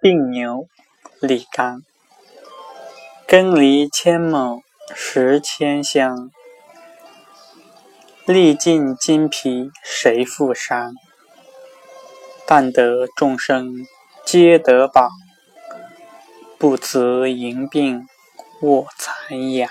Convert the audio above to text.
病牛，李纲。耕犁千亩实千箱，历尽筋疲谁复伤？但得众生皆得饱，不辞赢病卧残阳。